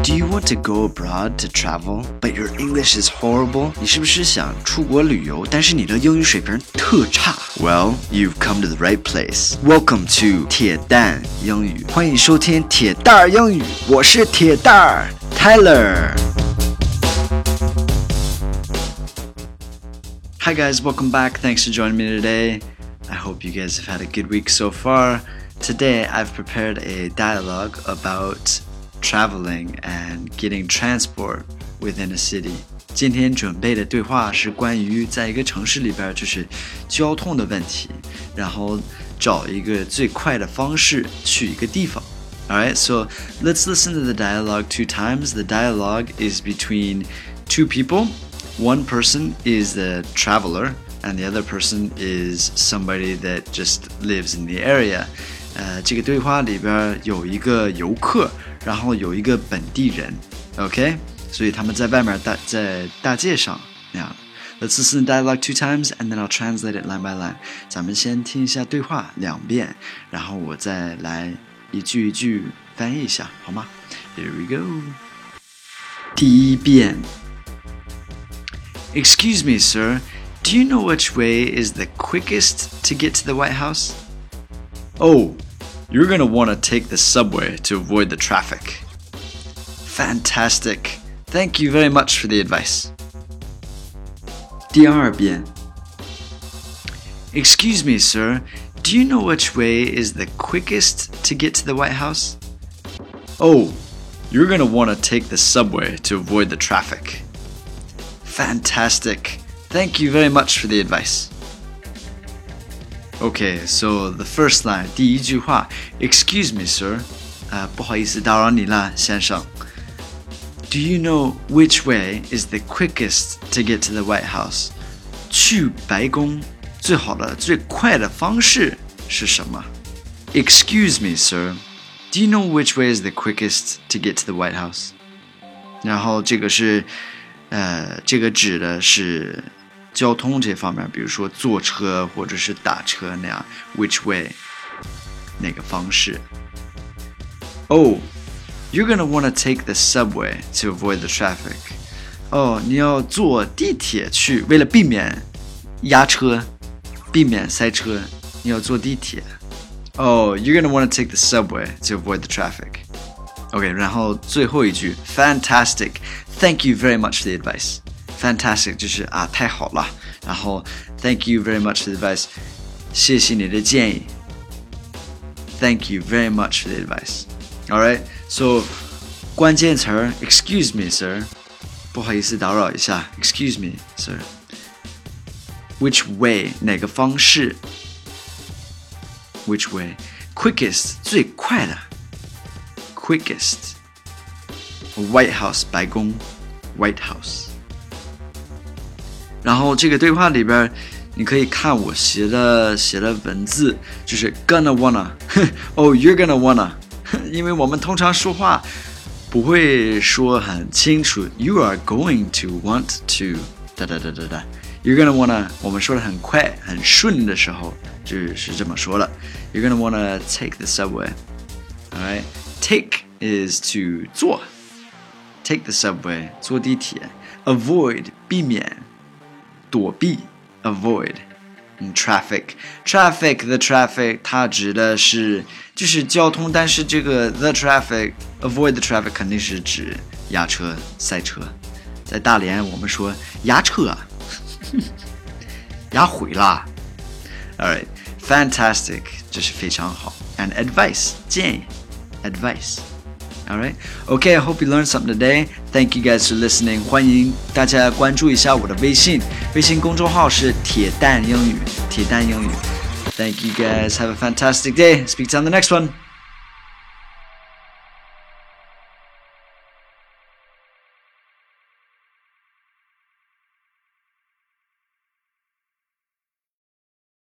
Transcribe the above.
Do you want to go abroad to travel, but your English is horrible? 你是不是想出国旅游，但是你的英语水平特差？Well, you've come to the right place. Welcome to 铁蛋英语，欢迎收听铁蛋儿英语，我是铁蛋儿 Tyler。Hi guys, welcome back. Thanks for joining me today. I hope you guys have had a good week so far. Today I've prepared a dialogue about traveling and getting transport within a city. 今天准备的对话是关于在一个城市里边就是交通的问题，然后找一个最快的方式去一个地方。Alright, so let's listen to the dialogue two times. The dialogue is between two people. One person is the traveler, and the other person is somebody that just lives in the area. 呃，这个对话里边有一个游客，然后有一个本地人，OK，所以他们在外面大在大街上那样。Let's listen to dialogue two times and then I'll translate it line by line。咱们先听一下对话两遍，然后我再来一句一句翻译一下，好吗？Here we go。第一遍，Excuse me, sir. Do you know which way is the quickest to get to the White House? Oh, you're going to want to take the subway to avoid the traffic. Fantastic. Thank you very much for the advice. 第二遍. Excuse me, sir. Do you know which way is the quickest to get to the White House? Oh, you're going to want to take the subway to avoid the traffic. Fantastic. Thank you very much for the advice. Okay, so the first line, 第一句话，Excuse me, sir. 啊、uh,，不好意思打扰你了，先生。Do you know which way is the quickest to get to the White House? 去白宫最好的、最快的方式是什么？Excuse me, sir. Do you know which way is the quickest to get to the White House? 然后这个是，呃，这个指的是 交通这方面，比如说坐车或者是打车那样，which way 哪个方式？Oh, you're gonna wanna take the subway to avoid the traffic. 哦，你要坐地铁去，为了避免压车，避免塞车，你要坐地铁。Oh, you're gonna wanna take the subway to avoid the traffic. OK，然后最后一句，Fantastic. Thank you very much for the advice. Fantastic 就是啊太好了，然后 Thank you very much for the advice，谢谢你的建议。Thank you very much for the advice. Alright, so 关键词儿 Excuse me, sir，不好意思打扰一下，Excuse me, sir。Which way 哪个方式？Which way quickest 最快的？Quickest White House 白宫 White House。 然后这个对话里边，你可以看我写的写的文字，就是 gonna wanna，哦，you're gonna wanna，因为我们通常说话不会说很清楚，you are going to want to，哒哒哒哒哒，you're gonna wanna，我们说的很快很顺的时候就是这么说了，you're gonna wanna take the subway，all right，take is to 坐，take the subway 坐地铁，avoid 避免。躲避，avoid。嗯，traffic traffic the traffic 它指的是就是交通，但是这个 the traffic avoid the traffic 肯定是指压车、塞车。在大连我们说压车，压毁了。Alright, fantastic，这是非常好。And advice 建议，advice。 All right. Okay. I hope you learned something today. Thank you guys for listening. 欢迎大家关注一下我的微信，微信公众号是铁蛋英语，铁蛋英语。Thank you guys. Have a fantastic day. Speak to you on the next one.